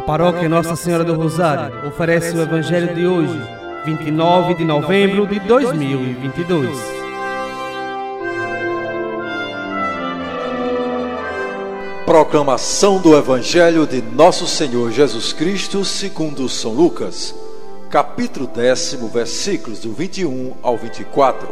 A paróquia Nossa Senhora do Rosário oferece o Evangelho de hoje, 29 de novembro de 2022. Proclamação do Evangelho de Nosso Senhor Jesus Cristo, segundo São Lucas, capítulo décimo, versículos do 21 ao 24.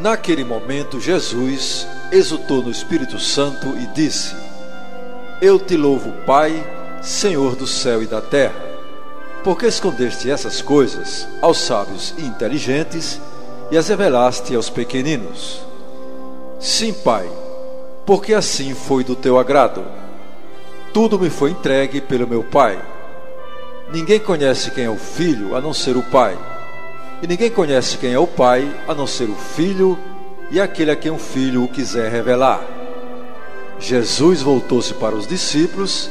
Naquele momento, Jesus exultou no Espírito Santo e disse: Eu te louvo, Pai Senhor do céu e da terra, porque escondeste essas coisas aos sábios e inteligentes e as revelaste aos pequeninos. Sim, Pai, porque assim foi do teu agrado. Tudo me foi entregue pelo meu Pai. Ninguém conhece quem é o Filho a não ser o Pai, e ninguém conhece quem é o Pai a não ser o Filho e aquele a quem o Filho o quiser revelar. Jesus voltou-se para os discípulos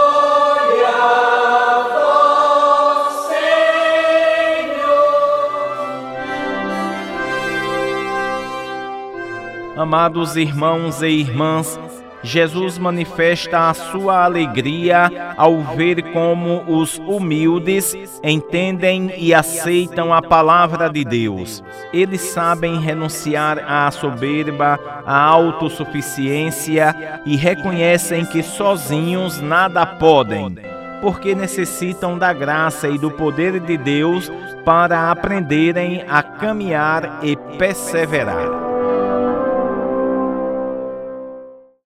Amados irmãos e irmãs, Jesus manifesta a sua alegria ao ver como os humildes entendem e aceitam a palavra de Deus. Eles sabem renunciar à soberba, à autossuficiência e reconhecem que sozinhos nada podem, porque necessitam da graça e do poder de Deus para aprenderem a caminhar e perseverar.